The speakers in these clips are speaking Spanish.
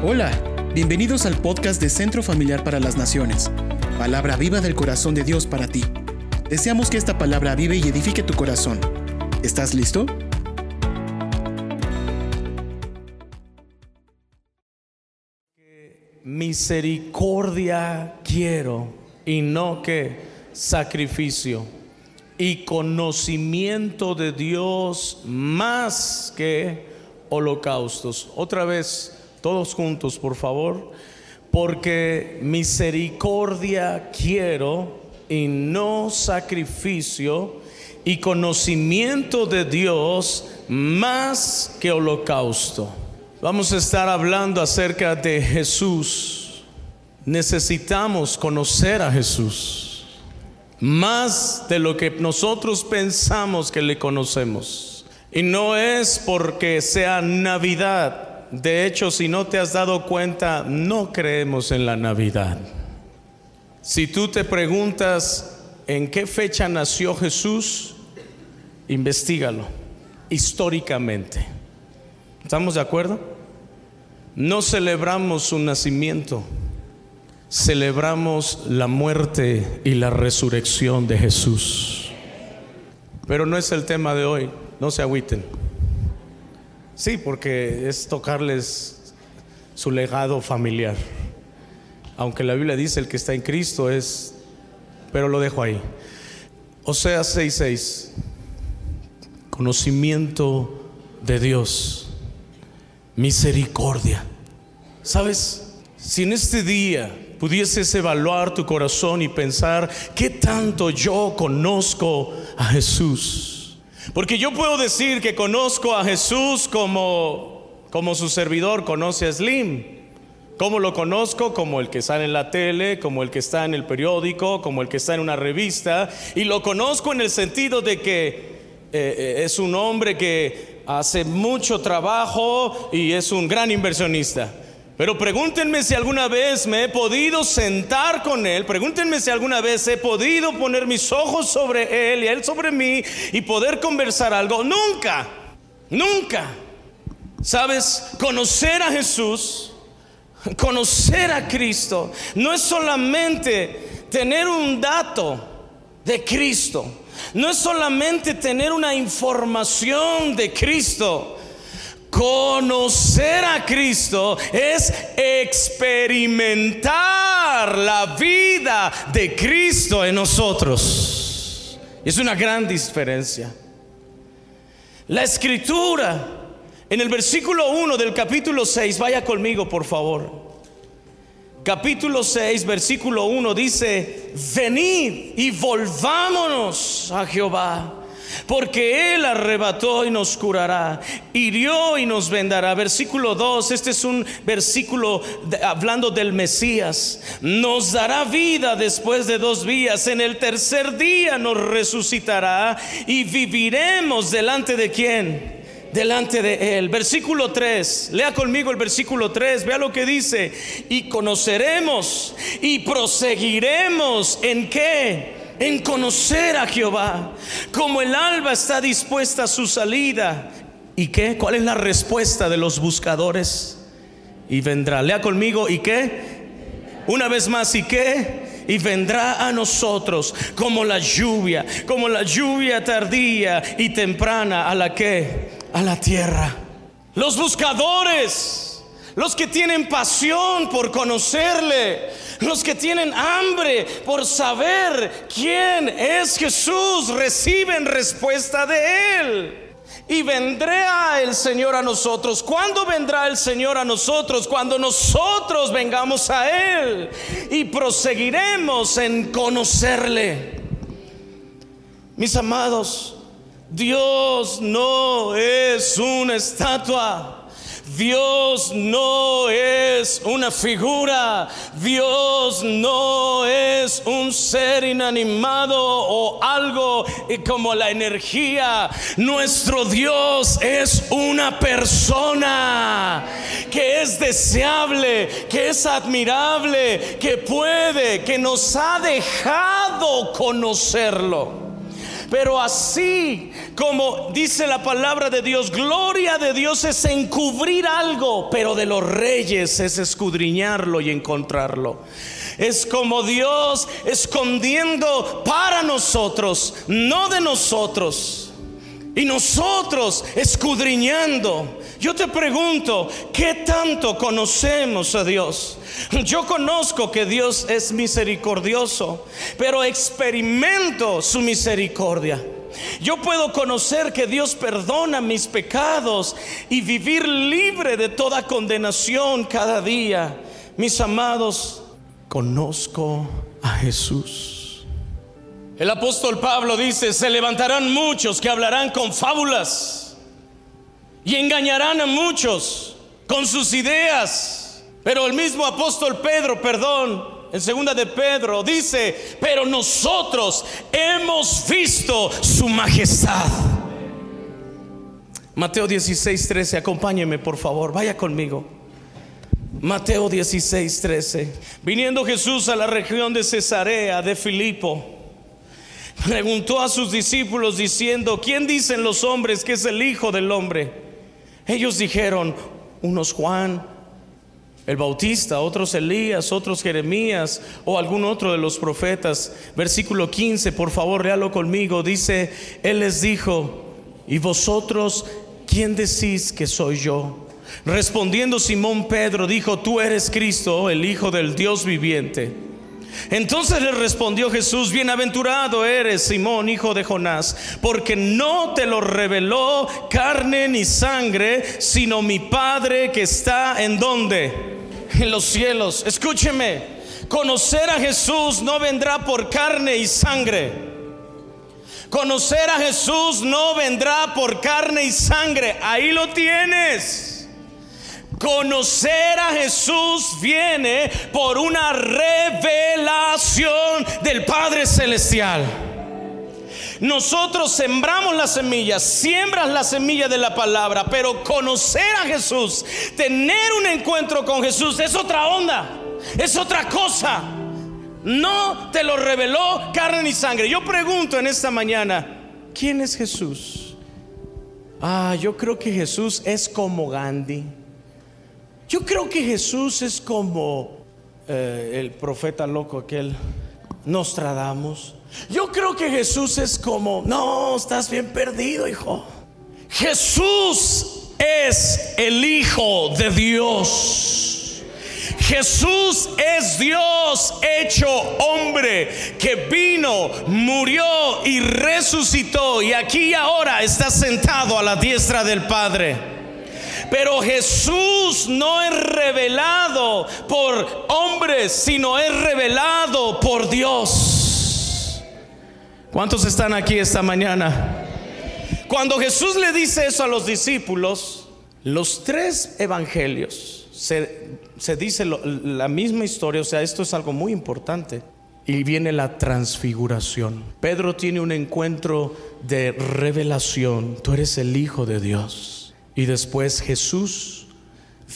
Hola, bienvenidos al podcast de Centro Familiar para las Naciones, palabra viva del corazón de Dios para ti. Deseamos que esta palabra vive y edifique tu corazón. ¿Estás listo? Misericordia quiero y no que sacrificio y conocimiento de Dios más que holocaustos. Otra vez, todos juntos, por favor, porque misericordia quiero y no sacrificio y conocimiento de Dios más que holocausto. Vamos a estar hablando acerca de Jesús. Necesitamos conocer a Jesús más de lo que nosotros pensamos que le conocemos. Y no es porque sea Navidad. De hecho, si no te has dado cuenta, no creemos en la Navidad. Si tú te preguntas en qué fecha nació Jesús, investigalo históricamente. ¿Estamos de acuerdo? No celebramos su nacimiento, celebramos la muerte y la resurrección de Jesús. Pero no es el tema de hoy, no se agüiten. Sí, porque es tocarles su legado familiar. Aunque la Biblia dice el que está en Cristo es, pero lo dejo ahí. Oseas 6:6, conocimiento de Dios, misericordia. ¿Sabes? Si en este día pudieses evaluar tu corazón y pensar, ¿qué tanto yo conozco a Jesús? Porque yo puedo decir que conozco a Jesús como, como su servidor conoce a Slim. ¿Cómo lo conozco? Como el que sale en la tele, como el que está en el periódico, como el que está en una revista. Y lo conozco en el sentido de que eh, eh, es un hombre que hace mucho trabajo y es un gran inversionista. Pero pregúntenme si alguna vez me he podido sentar con Él, pregúntenme si alguna vez he podido poner mis ojos sobre Él y Él sobre mí y poder conversar algo. Nunca, nunca. ¿Sabes? Conocer a Jesús, conocer a Cristo, no es solamente tener un dato de Cristo, no es solamente tener una información de Cristo. Conocer a Cristo es experimentar la vida de Cristo en nosotros. Es una gran diferencia. La escritura en el versículo 1 del capítulo 6, vaya conmigo por favor. Capítulo 6, versículo 1 dice, venid y volvámonos a Jehová porque Él arrebató y nos curará, hirió y nos vendará. Versículo 2, este es un versículo hablando del Mesías. Nos dará vida después de dos días, en el tercer día nos resucitará y viviremos delante de quién delante de él. Versículo 3, lea conmigo el versículo 3, vea lo que dice, y conoceremos y proseguiremos en qué? En conocer a Jehová, como el alba está dispuesta a su salida. ¿Y qué? ¿Cuál es la respuesta de los buscadores? Y vendrá, lea conmigo, ¿y qué? Una vez más, ¿y qué? Y vendrá a nosotros como la lluvia, como la lluvia tardía y temprana a la que, a la tierra. Los buscadores, los que tienen pasión por conocerle, los que tienen hambre por saber quién es Jesús, reciben respuesta de él. Y vendrá el Señor a nosotros. ¿Cuándo vendrá el Señor a nosotros? Cuando nosotros vengamos a Él y proseguiremos en conocerle. Mis amados, Dios no es una estatua. Dios no es una figura, Dios no es un ser inanimado o algo como la energía. Nuestro Dios es una persona que es deseable, que es admirable, que puede, que nos ha dejado conocerlo. Pero así Como dice la palabra de Dios, gloria de Dios es encubrir algo, pero de los reyes es escudriñarlo y encontrarlo. Es como Dios escondiendo para nosotros, no de nosotros. Y nosotros escudriñando. Yo te pregunto, ¿qué tanto conocemos a Dios? Yo conozco que Dios es misericordioso, pero experimento su misericordia. Yo puedo conocer que Dios perdona mis pecados y vivir libre de toda condenación cada día. Mis amados, conozco a Jesús. El apóstol Pablo dice, se levantarán muchos que hablarán con fábulas y engañarán a muchos con sus ideas. Pero el mismo apóstol Pedro, perdón, en segunda de Pedro dice, pero nosotros hemos visto su majestad. Mateo 16, 13, acompáñeme por favor, vaya conmigo. Mateo 16, 13. Viniendo Jesús a la región de Cesarea de Filipo, preguntó a sus discípulos diciendo, ¿quién dicen los hombres que es el Hijo del Hombre? Ellos dijeron, unos Juan, el Bautista, otros Elías, otros Jeremías o algún otro de los profetas. Versículo 15, por favor, léalo conmigo. Dice, Él les dijo, ¿y vosotros quién decís que soy yo? Respondiendo Simón Pedro dijo, tú eres Cristo, el Hijo del Dios viviente. Entonces le respondió Jesús, bienaventurado eres Simón, hijo de Jonás, porque no te lo reveló carne ni sangre, sino mi Padre que está en donde? En los cielos. Escúcheme, conocer a Jesús no vendrá por carne y sangre. Conocer a Jesús no vendrá por carne y sangre. Ahí lo tienes. Conocer a Jesús viene por una revelación del Padre Celestial. Nosotros sembramos las semillas, siembras la semilla de la palabra, pero conocer a Jesús, tener un encuentro con Jesús es otra onda, es otra cosa. No te lo reveló carne ni sangre. Yo pregunto en esta mañana, ¿quién es Jesús? Ah, yo creo que Jesús es como Gandhi. Yo creo que Jesús es como eh, el profeta loco aquel Nostradamus. Yo creo que Jesús es como, no, estás bien perdido, hijo. Jesús es el Hijo de Dios. Jesús es Dios hecho hombre que vino, murió y resucitó y aquí y ahora está sentado a la diestra del Padre. Pero Jesús no es revelado por hombres, sino es revelado por Dios. ¿Cuántos están aquí esta mañana? Cuando Jesús le dice eso a los discípulos, los tres evangelios, se, dice la misma historia, o sea, esto es algo muy importante. Y viene la transfiguración. Pedro tiene un encuentro de revelación. Tú eres el Hijo de Dios. Y después Jesús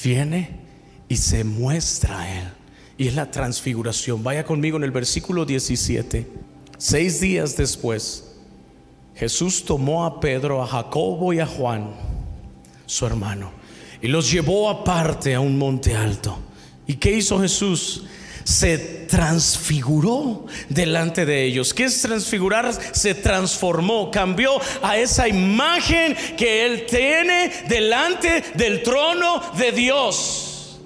viene y se muestra a él. Y es la transfiguración. Vaya conmigo en el versículo 17. Seis días después, Jesús tomó a Pedro, a Jacobo y a Juan, su hermano, y los llevó aparte a un monte alto. ¿Y qué hizo Jesús? se transfiguró delante de ellos. ¿Qué es transfigurar? Se transformó, cambió a esa imagen que Él tiene delante del trono de Dios.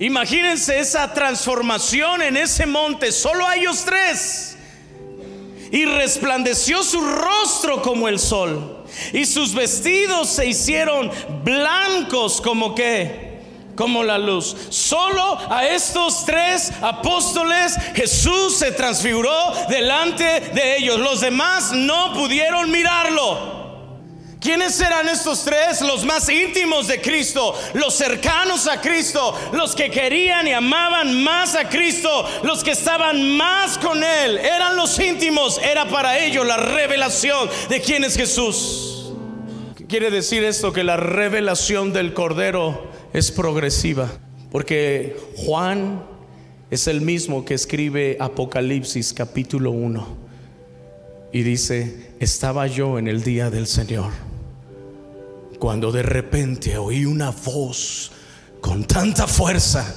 Imagínense esa transformación en ese monte, solo a ellos tres. Y resplandeció su rostro como el sol. Y sus vestidos se hicieron blancos como que como la luz. Solo a estos tres apóstoles Jesús se transfiguró delante de ellos. Los demás no pudieron mirarlo. ¿Quiénes eran estos tres? Los más íntimos de Cristo, los cercanos a Cristo, los que querían y amaban más a Cristo, los que estaban más con Él. Eran los íntimos, era para ellos la revelación de quién es Jesús. quiere decir esto? Que la revelación del Cordero es progresiva, porque Juan es el mismo que escribe Apocalipsis capítulo 1. Y dice, estaba yo en el día del Señor, cuando de repente oí una voz con tanta fuerza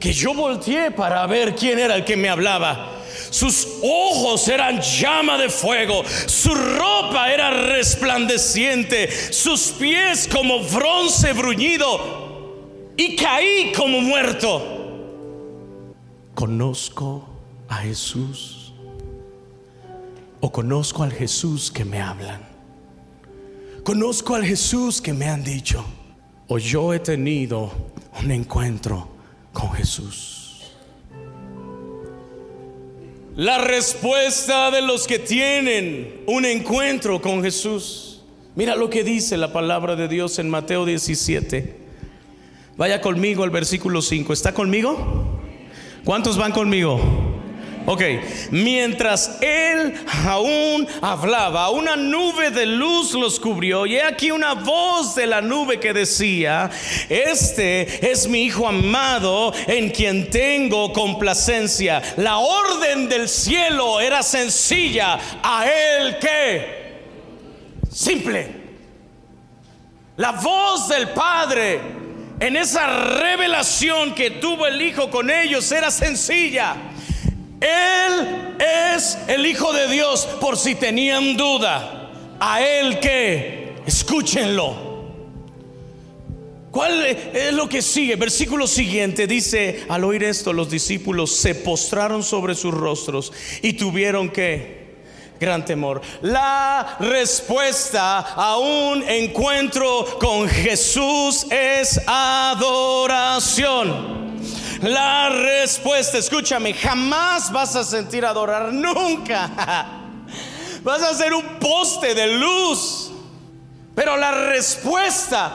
que yo volteé para ver quién era el que me hablaba. Sus ojos eran llama de fuego, su ropa era resplandeciente, sus pies como bronce bruñido y caí como muerto. ¿Conozco a Jesús? ¿O conozco al Jesús que me hablan? ¿Conozco al Jesús que me han dicho? ¿O yo he tenido un encuentro con Jesús? La respuesta de los que tienen un encuentro con Jesús. Mira lo que dice la palabra de Dios en Mateo 17. Vaya conmigo al versículo 5. ¿Está conmigo? ¿Cuántos van conmigo? Ok, mientras él aún hablaba, una nube de luz los cubrió y he aquí una voz de la nube que decía, este es mi hijo amado en quien tengo complacencia. La orden del cielo era sencilla, a él que simple. La voz del Padre en esa revelación que tuvo el Hijo con ellos era sencilla. Él es el Hijo de Dios, por si tenían duda. A Él que, escúchenlo. ¿Cuál es lo que sigue? Versículo siguiente dice, al oír esto los discípulos se postraron sobre sus rostros y tuvieron que gran temor. La respuesta a un encuentro con Jesús es adoración. La respuesta, escúchame, jamás vas a sentir adorar, nunca. Vas a ser un poste de luz. Pero la respuesta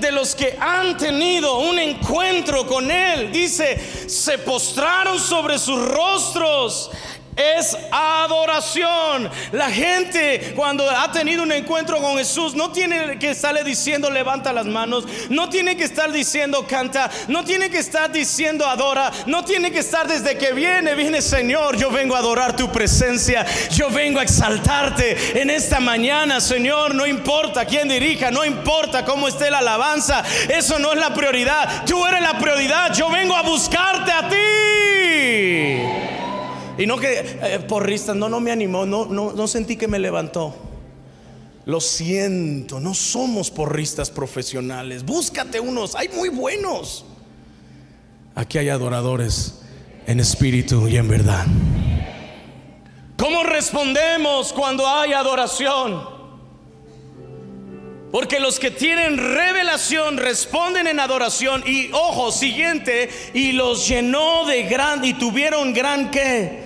de los que han tenido un encuentro con Él, dice, se postraron sobre sus rostros es adoración. La gente cuando ha tenido un encuentro con Jesús no tiene que estarle diciendo levanta las manos, no tiene que estar diciendo canta, no tiene que estar diciendo adora, no tiene que estar desde que viene, viene Señor, yo vengo a adorar tu presencia, yo vengo a exaltarte en esta mañana, Señor, no importa quién dirija, no importa cómo esté la alabanza, eso no es la prioridad, tú eres la prioridad, yo vengo a buscarte a ti. Y no que eh, no, no me animó, no, no, no sentí que me levantó. Lo siento, no somos porristas profesionales. Búscate unos, hay muy buenos. Aquí hay adoradores en espíritu y en verdad. ¿Cómo respondemos cuando hay adoración? Porque los que tienen revelación responden en adoración y ojo, siguiente, y los llenó de gran y tuvieron gran que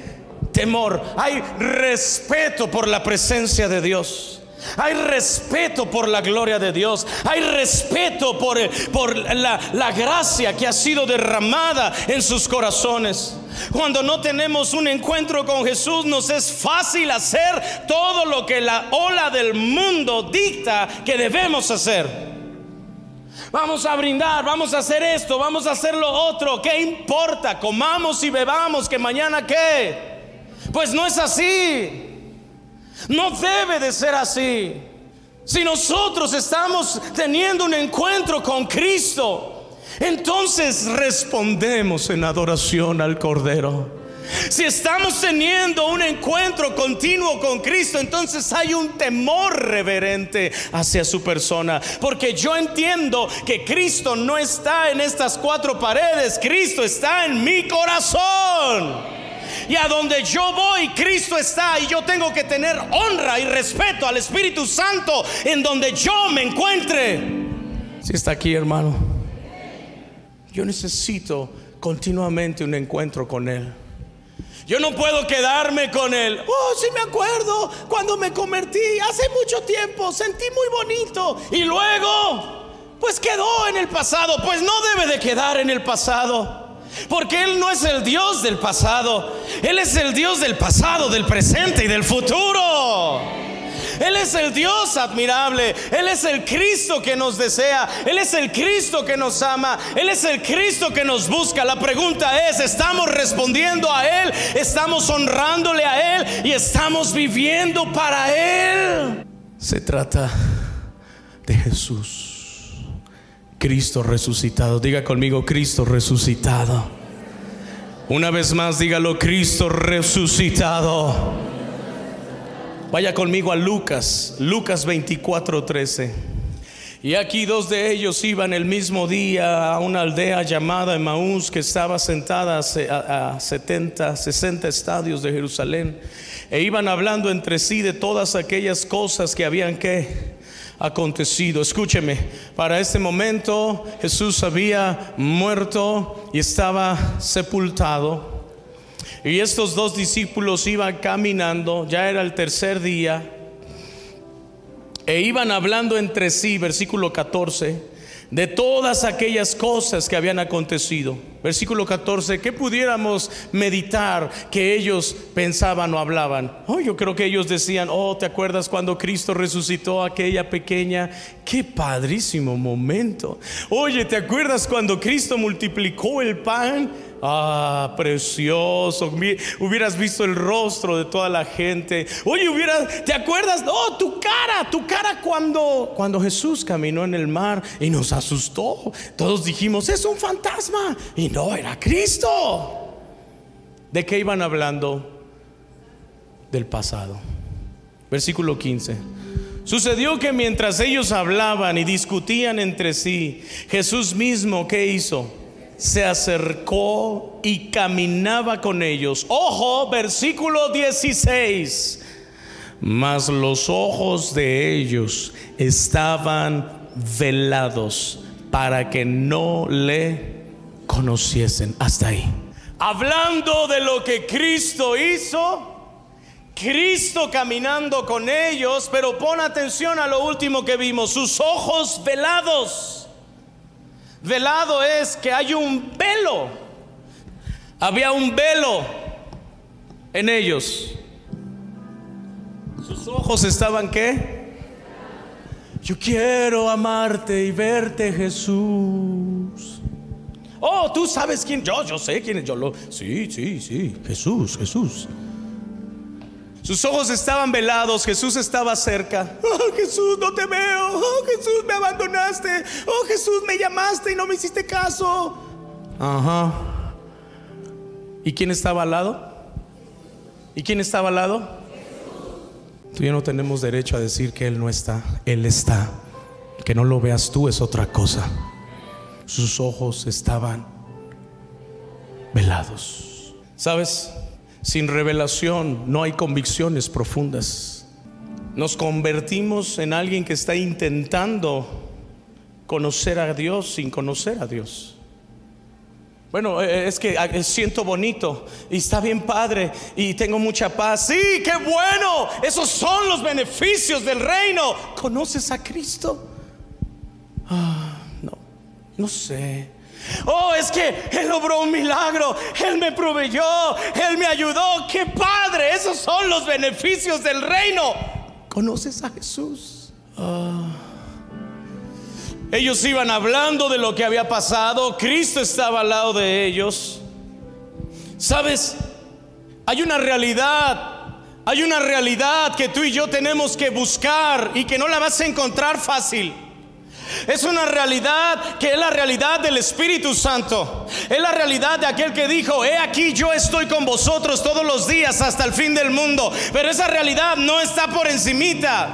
temor, hay respeto por la presencia de Dios. Hay respeto por la gloria de Dios. Hay respeto por, por la, la, gracia que ha sido derramada en sus corazones. Cuando no tenemos un encuentro con Jesús, nos es fácil hacer todo lo que la ola del mundo dicta que debemos hacer. Vamos a brindar, vamos a hacer esto, vamos a hacer lo otro. ¿Qué importa? Comamos y bebamos, que mañana qué. Pues no es así. No debe de ser así. Si nosotros estamos teniendo un encuentro con Cristo, entonces respondemos en adoración al Cordero. Si estamos teniendo un encuentro continuo con Cristo, entonces hay un temor reverente hacia su persona. Porque yo entiendo que Cristo no está en estas cuatro paredes, Cristo está en mi corazón. Y a donde yo voy, Cristo está. Y yo tengo que tener honra y respeto al Espíritu Santo en donde yo me encuentre. Si está aquí, hermano. Yo necesito continuamente un encuentro con Él. Yo no puedo quedarme con Él. Oh, sí me acuerdo cuando me convertí hace mucho tiempo. Sentí muy bonito. Y luego, pues quedó en el pasado. Pues no debe de quedar en el pasado. Porque Él no es el Dios del pasado. Él es el Dios del pasado, del presente y del futuro. Él es el Dios admirable. Él es el Cristo que nos desea. Él es el Cristo que nos ama. Él es el Cristo que nos busca. La pregunta es, ¿estamos respondiendo a Él? ¿Estamos honrándole a Él? ¿Y estamos viviendo para Él? Se trata de Jesús. Cristo resucitado. Diga conmigo, Cristo resucitado. Una vez más, dígalo, Cristo resucitado. Vaya conmigo a Lucas, Lucas 24, 13. Y aquí dos de ellos iban el mismo día a una aldea llamada Emaús que estaba sentada a, a 70, 60 estadios de Jerusalén. E iban hablando entre sí de todas aquellas cosas que habían que acontecido. Escúcheme, para este momento Jesús había muerto y estaba sepultado. Y estos dos discípulos iban caminando, ya era el tercer día, e iban hablando entre sí, versículo 14 de todas aquellas cosas que habían acontecido. Versículo 14, que pudiéramos meditar que ellos pensaban o hablaban. Oh, yo creo que ellos decían, oh, ¿te acuerdas cuando Cristo resucitó a aquella pequeña? Qué padrísimo momento. Oye, ¿te acuerdas cuando Cristo multiplicó el pan? Ah, precioso. Hubieras visto el rostro de toda la gente. Oye, hubieras, ¿te acuerdas? Oh, tu cara, tu cara cuando cuando Jesús caminó en el mar y nos asustó. Todos dijimos, "Es un fantasma." No, era Cristo. ¿De qué iban hablando? Del pasado. Versículo 15. Sucedió que mientras ellos hablaban y discutían entre sí, Jesús mismo, ¿qué hizo? se acercó y caminaba con ellos. Ojo, versículo 16. Mas los ojos de ellos estaban velados para que no le conociesen. Hasta ahí. Hablando de lo que Cristo hizo, Cristo caminando con ellos, pero pon atención a lo último que vimos, sus ojos velados. Velado es que hay un velo. Había un velo en ellos. Sus ojos estaban qué? Yo quiero amarte y verte, Jesús. Oh, tú sabes quién. Yo, yo sé quién es. Yo lo. Sí, sí, sí. Jesús, Jesús. Sus ojos estaban velados, Jesús estaba cerca. Oh Jesús, no te veo. Oh Jesús, me abandonaste. Oh Jesús, me llamaste y no me hiciste caso. Ajá. ¿Y quién estaba al lado? ¿Y quién estaba al lado? Tú y yo no tenemos derecho a decir que Él no está. Él está. Que no lo veas tú es otra cosa. Sus ojos estaban velados. ¿Sabes? Sin revelación no hay convicciones profundas. Nos convertimos en alguien que está intentando conocer a Dios sin conocer a Dios. Bueno, eh, es que siento bonito y está bien padre y tengo mucha paz. Sí, qué bueno. Esos son los beneficios del reino. ¿Conoces a Cristo? No, sé. Oh, es que Él logró un milagro, Él me proveyó, Él me ayudó. ¡Qué padre! Esos son los beneficios del reino. ¿Conoces a Jesús? Ah. Ellos iban hablando de lo que había pasado, Cristo estaba al lado de ellos. ¿Sabes? Hay una realidad hay una realidad que tú y yo tenemos que buscar y que no la vas a encontrar fácil. Es una realidad que es la realidad del Espíritu Santo. Es la realidad de aquel que dijo, he aquí yo estoy con vosotros todos los días hasta el fin del mundo. Pero esa realidad no está por encimita.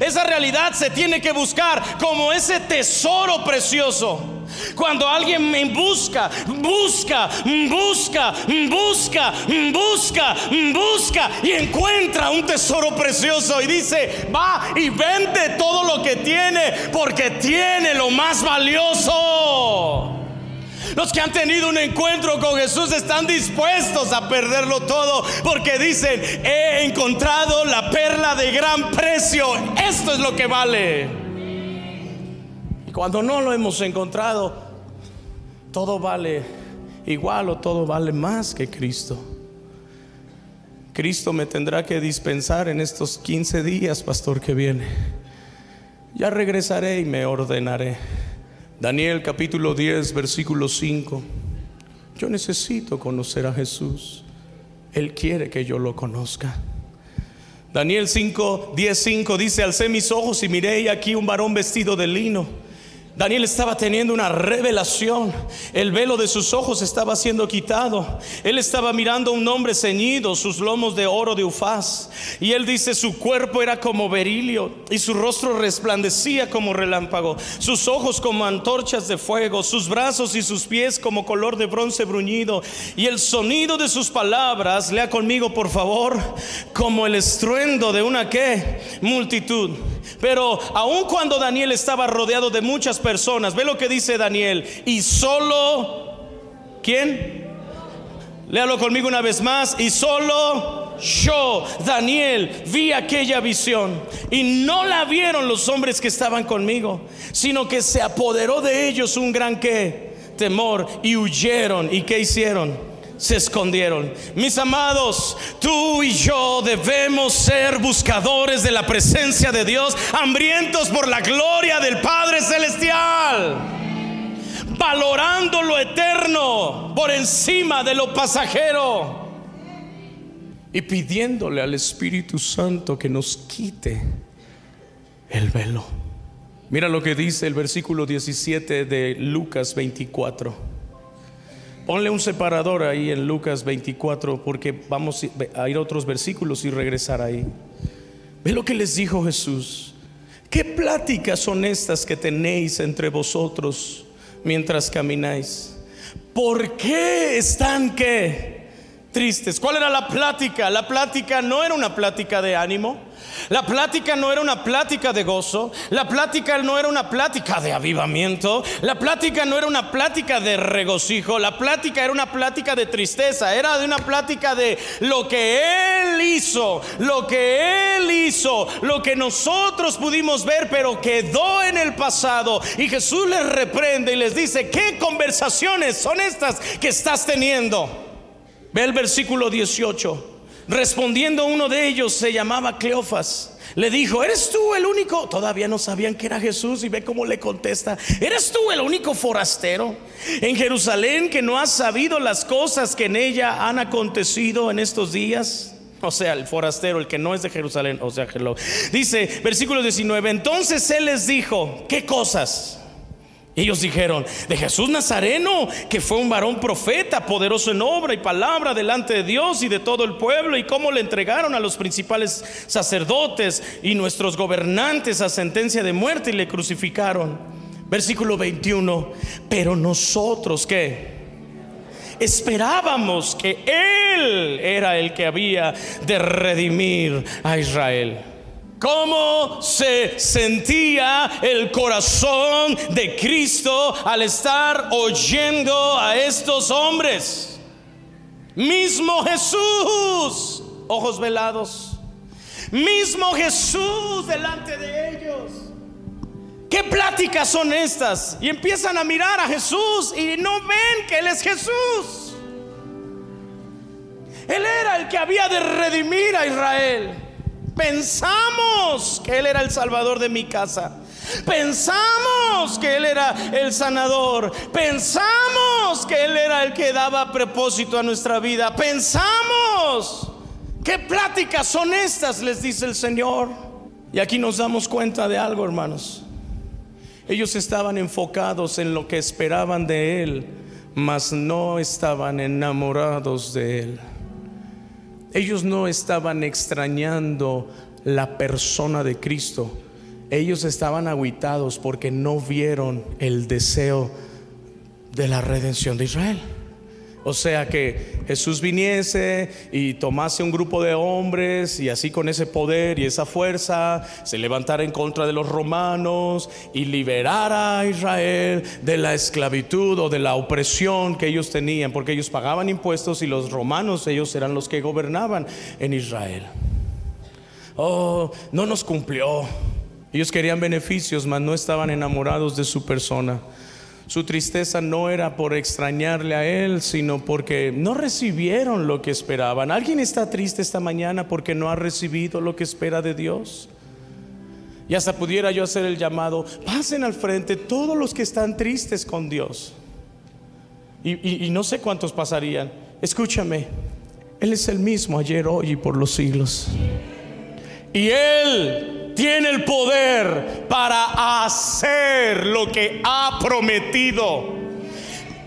Esa realidad se tiene que buscar como ese tesoro precioso. Cuando alguien me busca, busca, busca, busca, busca, busca y encuentra un tesoro precioso y dice, va y vende todo lo que tiene porque tiene lo más valioso. Los que han tenido un encuentro con Jesús están dispuestos a perderlo todo porque dicen, he encontrado la perla de gran precio. Esto es lo que vale. Cuando no lo hemos encontrado, todo vale igual o todo vale más que Cristo. Cristo me tendrá que dispensar en estos 15 días, pastor, que viene. Ya regresaré y me ordenaré. Daniel capítulo 10, versículo 5. Yo necesito conocer a Jesús. Él quiere que yo lo conozca. Daniel 5, 10, 5 dice, alcé mis ojos y miré y aquí un varón vestido de lino Daniel estaba teniendo una revelación. El velo de sus ojos estaba siendo quitado. Él estaba mirando a un hombre ceñido, sus lomos de oro de ufaz. Y él dice, su cuerpo era como berilio y su rostro resplandecía como relámpago. Sus ojos como antorchas de fuego, sus brazos y sus pies como color de bronce bruñido. Y el sonido de sus palabras, lea conmigo por favor, como el estruendo de una qué? Multitud. Pero aun cuando Daniel estaba rodeado de muchas personas, personas. Ve lo que dice Daniel. Y solo, ¿quién? Léalo conmigo una vez más. Y solo yo, Daniel, vi aquella visión. Y no la vieron los hombres que estaban conmigo, sino que se apoderó de ellos un gran que temor y huyeron. ¿Y qué hicieron? Se escondieron. Mis amados, tú y yo debemos ser buscadores de la presencia de Dios, hambrientos por la gloria del Padre Celestial, valorando lo eterno por encima de lo pasajero y pidiéndole al Espíritu Santo que nos quite el velo. Mira lo que dice el versículo 17 de Lucas 24. Ponle un separador ahí en Lucas 24 porque vamos a ir a otros versículos y regresar ahí. Ve lo que les dijo Jesús. ¿Qué pláticas son estas que tenéis entre vosotros mientras camináis? ¿Por qué están qué? Tristes. ¿Cuál era la plática? La plática no era una plática de ánimo. La plática no era una plática de gozo, la plática no era una plática de avivamiento, la plática no era una plática de regocijo, la plática era una plática de tristeza, era de una plática de lo que Él hizo, lo que Él hizo, lo que nosotros pudimos ver, pero quedó en el pasado. Y Jesús les reprende y les dice, ¿qué conversaciones son estas que estás teniendo? Ve el versículo 18. Respondiendo uno de ellos, se llamaba Cleofas. Le dijo, ¿eres tú el único? Todavía no sabían que era Jesús y ve cómo le contesta, ¿eres tú el único forastero en Jerusalén que no has sabido las cosas que en ella han acontecido en estos días? O sea, el forastero, el que no es de Jerusalén, o sea, Dice, versículo 19, entonces él les dijo, ¿qué cosas? Ellos dijeron, de Jesús Nazareno, que fue un varón profeta, poderoso en obra y palabra delante de Dios y de todo el pueblo, y cómo le entregaron a los principales sacerdotes y nuestros gobernantes a sentencia de muerte y le crucificaron. Versículo 21, pero nosotros qué? Esperábamos que Él era el que había de redimir a Israel cómo se sentía el corazón de Cristo al estar oyendo a estos hombres. Mismo Jesús, ojos velados. Mismo Jesús delante de ellos. ¿Qué pláticas son estas? Y empiezan a mirar a Jesús y no ven que Él es Jesús. Él era el que había de redimir a Israel. Pensamos que Él era el salvador de mi casa. Pensamos que Él era el sanador. Pensamos que Él era el que daba propósito a nuestra vida. Pensamos. ¿Qué pláticas son estas? Les dice el Señor. Y aquí nos damos cuenta de algo, hermanos. Ellos estaban enfocados en lo que esperaban de Él, mas no estaban enamorados de Él. Ellos no estaban extrañando la persona de Cristo. Ellos estaban aguitados porque no vieron el deseo de la redención de Israel. O sea que Jesús viniese y tomase un grupo de hombres y así con ese poder y esa fuerza se levantara en contra de los romanos y liberara a Israel de la esclavitud o de la opresión que ellos tenían, porque ellos pagaban impuestos y los romanos ellos eran los que gobernaban en Israel. Oh, no nos cumplió. Ellos querían beneficios, mas no estaban enamorados de su persona. Su tristeza no era por extrañarle a él, sino porque no recibieron lo que esperaban. ¿Alguien está triste esta mañana porque no ha recibido lo que espera de Dios? Y hasta pudiera yo hacer el llamado, pasen al frente todos los que están tristes con Dios. Y, y no sé cuántos pasarían. Escúchame, Él es el mismo ayer, hoy y por los siglos. Y Él tiene el poder para hacer lo que ha prometido.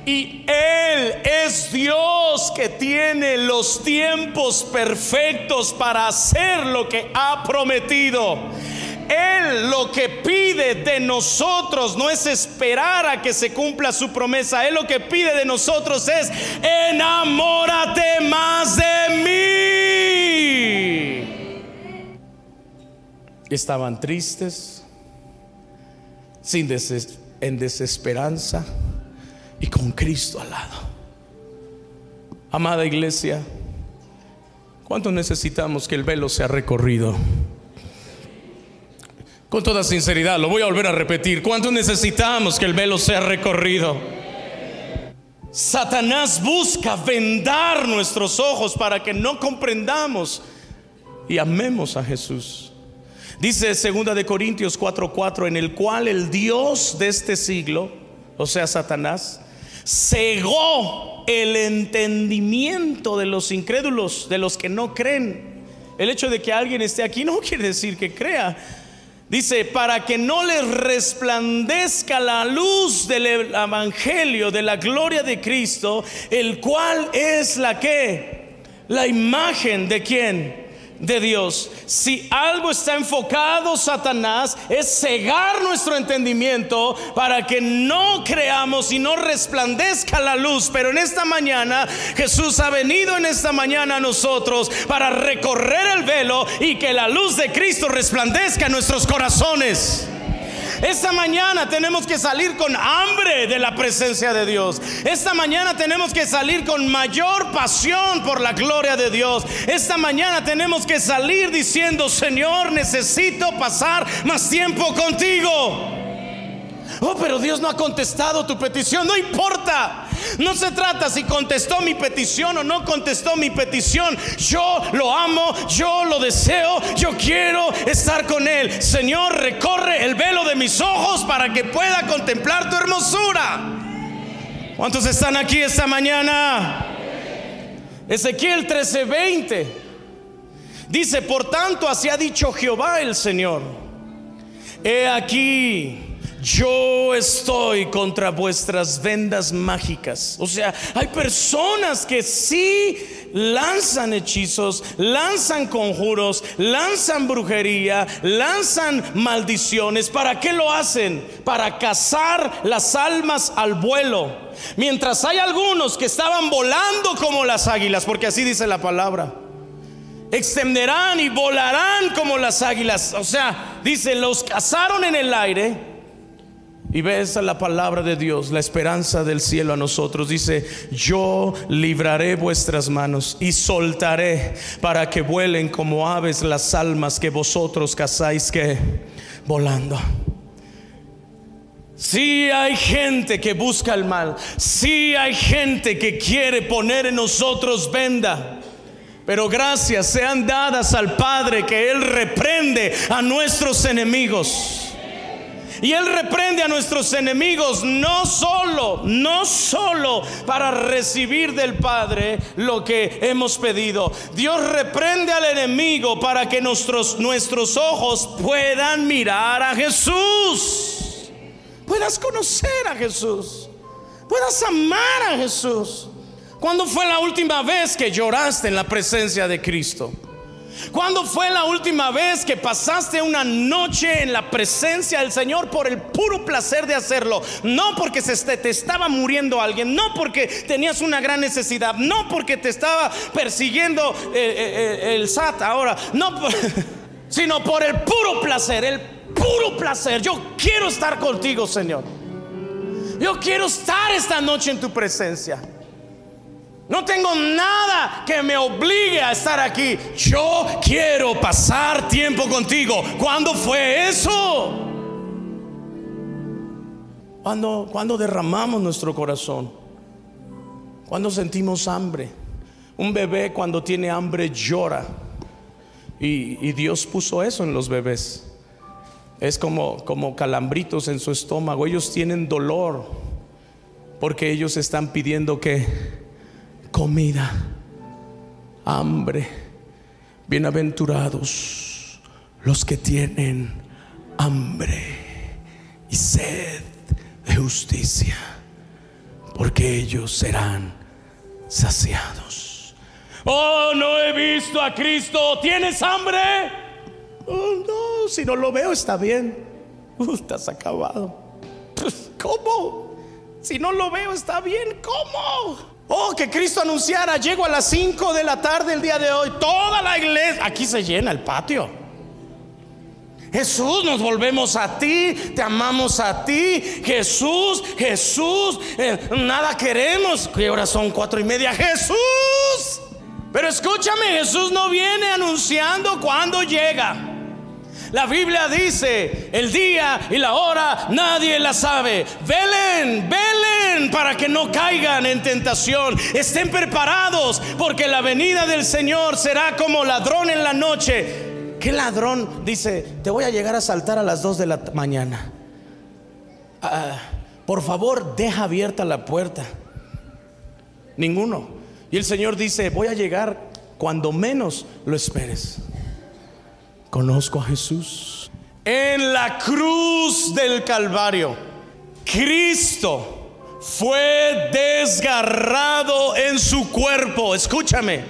Y Él es Dios que tiene los tiempos perfectos para hacer lo que ha prometido. Él lo que pide de nosotros no es esperar a que se cumpla su promesa. Él lo que pide de nosotros es, enamórate más de mí. Estaban tristes, sin en desesperanza y con Cristo al lado. Amada iglesia, ¿cuánto necesitamos que el velo sea recorrido? Con toda sinceridad, lo voy a volver a repetir. ¿Cuánto necesitamos que el velo sea recorrido? Satanás busca vendar nuestros ojos para que no comprendamos y amemos a Jesús. Dice 2 de Corintios 4:4 en el cual el Dios de este siglo, o sea, Satanás, cegó el entendimiento de los incrédulos, de los que no creen. El hecho de que alguien esté aquí no quiere decir que crea. Dice, para que no les resplandezca la luz del Evangelio, de la gloria de Cristo, el cual es la que, la imagen de quién, de Dios. Si algo está enfocado Satanás es cegar nuestro entendimiento para que no creamos y no resplandezca la luz. Pero en esta mañana Jesús ha venido en esta mañana a nosotros para recorrer el velo y que la luz de Cristo resplandezca en nuestros corazones. Esta mañana tenemos que salir con hambre de la presencia de Dios. Esta mañana tenemos que salir con mayor pasión por la gloria de Dios. Esta mañana tenemos que salir diciendo, Señor, necesito pasar más tiempo contigo. Oh, pero Dios no ha contestado tu petición. No importa. No se trata si contestó mi petición o no contestó mi petición. Yo lo amo, yo lo deseo, yo quiero estar con Él. Señor, recorre el velo de mis ojos para que pueda contemplar tu hermosura. ¿Cuántos están aquí esta mañana? Ezequiel 13:20 dice, por tanto, así ha dicho Jehová el Señor. He aquí yo estoy contra vuestras vendas mágicas. O sea, hay personas que sí lanzan hechizos, lanzan conjuros, lanzan brujería, lanzan maldiciones. ¿Para qué lo hacen? Para cazar las almas al vuelo. Mientras hay algunos que estaban volando como las águilas, porque así dice la palabra extenderán y volarán como las águilas. O sea, dice, los cazaron en el aire y ves la palabra de Dios, la esperanza del cielo a nosotros. Dice, yo libraré vuestras manos y soltaré para que vuelen como aves las almas que vosotros cazáis que volando. Si hay gente que busca el mal, si hay gente que quiere poner en nosotros venda. Pero gracias sean dadas al Padre que Él reprende a nuestros enemigos. Y Él reprende a nuestros enemigos no solo, no solo para recibir del Padre lo que hemos pedido. Dios reprende al enemigo para que nuestros, nuestros ojos puedan mirar a Jesús. Puedas conocer a Jesús. Puedas amar a Jesús. ¿Cuándo fue la última vez que lloraste en la presencia de Cristo? ¿Cuándo fue la última vez que pasaste una noche en la presencia del Señor por el puro placer de hacerlo? No porque se te estaba muriendo alguien, no porque tenías una gran necesidad, no porque te estaba persiguiendo eh, eh, eh, el SAT ahora, no, sino por el puro placer, el puro placer. Yo quiero estar contigo, Señor. Yo quiero estar esta noche en tu presencia. No tengo nada que me obligue a estar aquí. Yo quiero pasar tiempo contigo. ¿Cuándo fue eso? Cuando, cuando derramamos nuestro corazón, cuando sentimos hambre. Un bebé cuando tiene hambre llora. Y, y Dios puso eso en los bebés. Es como, como calambritos en su estómago. Ellos tienen dolor porque ellos están pidiendo que comida, hambre. Bienaventurados los que tienen hambre y sed de justicia, porque ellos serán saciados. Oh, no he visto a Cristo. ¿Tienes hambre? Oh, no, si no lo veo está bien. Uh, estás acabado. ¿Cómo? Si no lo veo está bien. ¿Cómo? Oh, que Cristo anunciara, llego a las 5 de la tarde el día de hoy. Toda la iglesia, aquí se llena el patio. Jesús, nos volvemos a ti, te amamos a ti. Jesús, Jesús, eh, nada queremos. Que ahora son cuatro y media. Jesús. Pero escúchame, Jesús no viene anunciando cuando llega. La Biblia dice, el día y la hora nadie la sabe. Velen, velen para que no caigan en tentación. Estén preparados porque la venida del Señor será como ladrón en la noche. ¿Qué ladrón dice, te voy a llegar a saltar a las 2 de la mañana? Ah, por favor, deja abierta la puerta. Ninguno. Y el Señor dice, voy a llegar cuando menos lo esperes. Conozco a Jesús. En la cruz del Calvario, Cristo fue desgarrado en su cuerpo. Escúchame.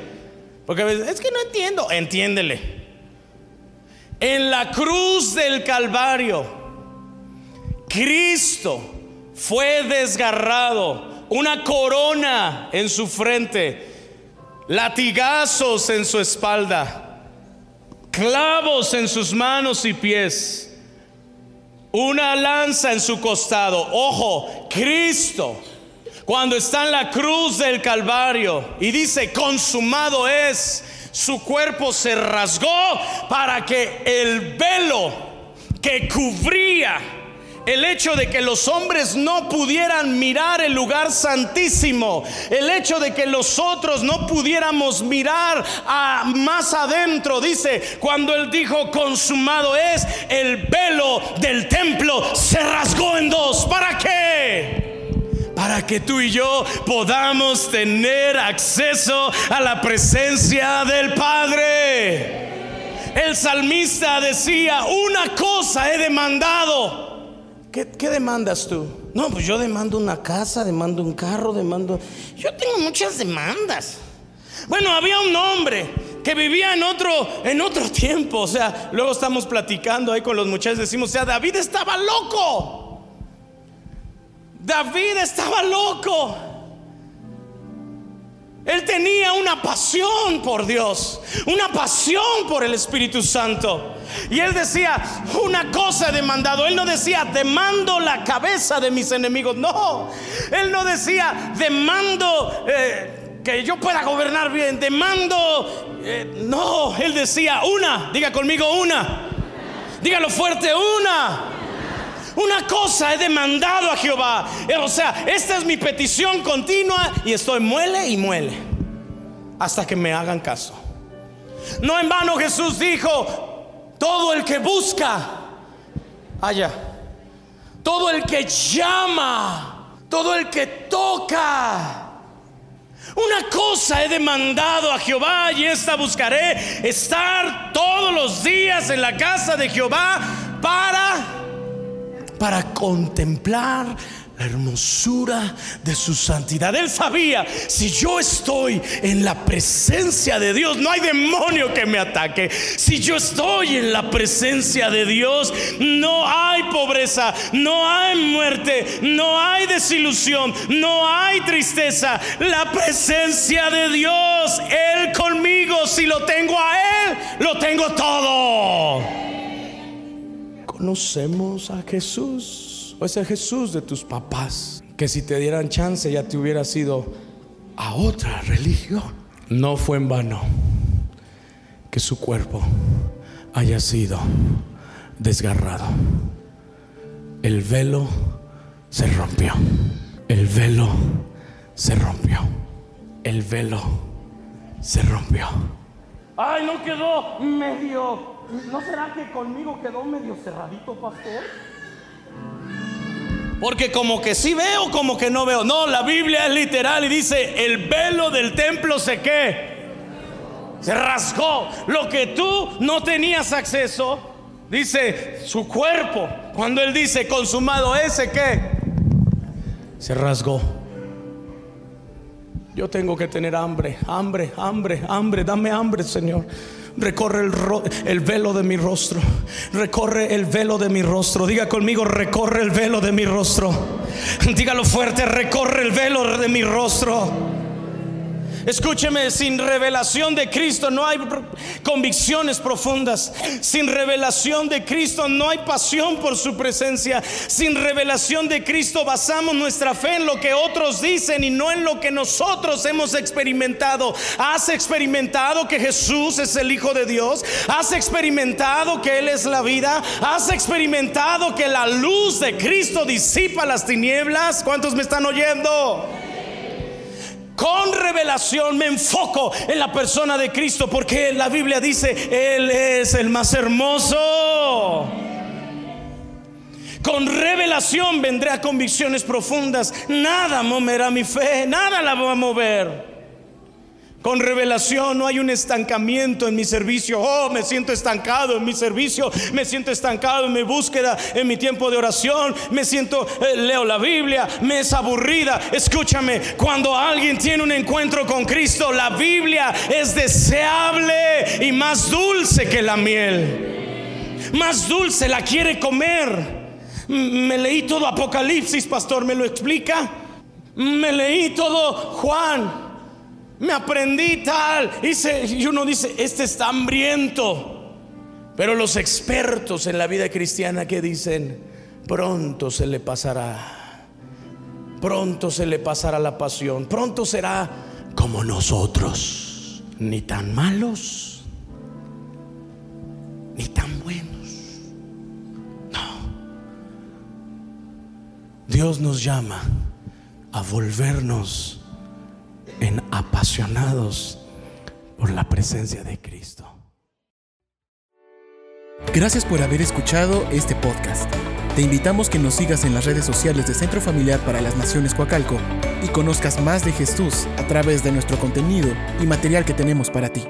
Porque es que no entiendo. Entiéndele. En la cruz del Calvario, Cristo fue desgarrado. Una corona en su frente. Latigazos en su espalda clavos en sus manos y pies, una lanza en su costado. Ojo, Cristo, cuando está en la cruz del Calvario y dice, consumado es, su cuerpo se rasgó para que el velo que cubría el hecho de que los hombres no pudieran mirar el lugar santísimo, el hecho de que los otros no pudiéramos mirar a más adentro, dice, cuando él dijo consumado es, el velo del templo se rasgó en dos. ¿Para qué? Para que tú y yo podamos tener acceso a la presencia del Padre. El salmista decía, una cosa he demandado ¿Qué, demandas tú? No, pues yo demando una casa, demando un carro, demando... Yo tengo muchas demandas. Bueno, había un hombre que vivía en otro, en otro tiempo. O sea, luego estamos platicando ahí con los muchachos, decimos, sea, David estaba loco. David estaba loco. Él tenía una pasión por Dios, una pasión por el Espíritu Santo. Y él decía, una cosa he demandado. Él no decía, demando la cabeza de mis enemigos. No, él no decía, demando eh, que yo pueda gobernar bien. Demando, eh, no, él decía, una, diga conmigo una. Dígalo fuerte, una. Una cosa he demandado a Jehová. Eh, o sea, esta es mi petición continua y estoy muele y muele hasta que me hagan caso. No en vano Jesús dijo, todo el que busca, allá. Todo el que llama, todo el que toca. Una cosa he demandado a Jehová y esta buscaré, estar todos los días en la casa de Jehová para para contemplar la hermosura de su santidad. Él sabía, si yo estoy en la presencia de Dios, no hay demonio que me ataque. Si yo estoy en la presencia de Dios, no hay pobreza, no hay muerte, no hay desilusión, no hay tristeza. La presencia de Dios, Él conmigo, si lo tengo a Él, lo tengo todo conocemos a Jesús. O es el Jesús de tus papás. Que si te dieran chance ya te hubiera ido a otra religión. No fue en vano que su cuerpo haya sido desgarrado. El velo se rompió. El velo se rompió. El velo se rompió. Ay, no quedó medio. ¿No será que conmigo quedó medio cerradito, pastor? Porque como que sí veo, como que no veo. No, la Biblia es literal y dice, el velo del templo se qué. Se rasgó. Lo que tú no tenías acceso, dice su cuerpo. Cuando él dice consumado ese qué, se rasgó. Yo tengo que tener hambre, hambre, hambre, hambre. Dame hambre, Señor. Recorre el, el, velo de mi rostro. Recorre el velo de mi rostro. Diga conmigo, recorre el velo de mi rostro. Dígalo fuerte, recorre el velo de mi rostro. Escúcheme, sin revelación de Cristo no hay convicciones profundas. Sin revelación de Cristo no hay pasión por su presencia. Sin revelación de Cristo basamos nuestra fe en lo que otros dicen y no en lo que nosotros hemos experimentado. ¿Has experimentado que Jesús es el Hijo de Dios? ¿Has experimentado que Él es la vida? ¿Has experimentado que la luz de Cristo disipa las tinieblas? ¿Cuántos me están oyendo? Con revelación me enfoco en la persona de Cristo porque la Biblia dice, Él es el más hermoso. Con revelación vendré a convicciones profundas. Nada moverá mi fe, nada la va a mover. Con revelación no hay un estancamiento en mi servicio. Oh, me siento estancado en mi servicio. Me siento estancado en mi búsqueda, en mi tiempo de oración. Me siento, eh, leo la Biblia, me es aburrida. Escúchame, cuando alguien tiene un encuentro con Cristo, la Biblia es deseable y más dulce que la miel. Más dulce, la quiere comer. Me leí todo Apocalipsis, pastor, ¿me lo explica? Me leí todo Juan me aprendí tal. Y uno dice, este está hambriento. Pero los expertos en la vida cristiana que dicen, pronto se le pasará. Pronto se le pasará la pasión. Pronto será como nosotros. Ni tan malos, ni tan buenos. No. Dios nos llama a volvernos en apasionados por la presencia de Cristo. Gracias por haber escuchado este podcast. Te invitamos que nos sigas en las redes sociales de Centro Familiar para las Naciones Coacalco y conozcas más de Jesús a través de nuestro contenido y material que tenemos para ti.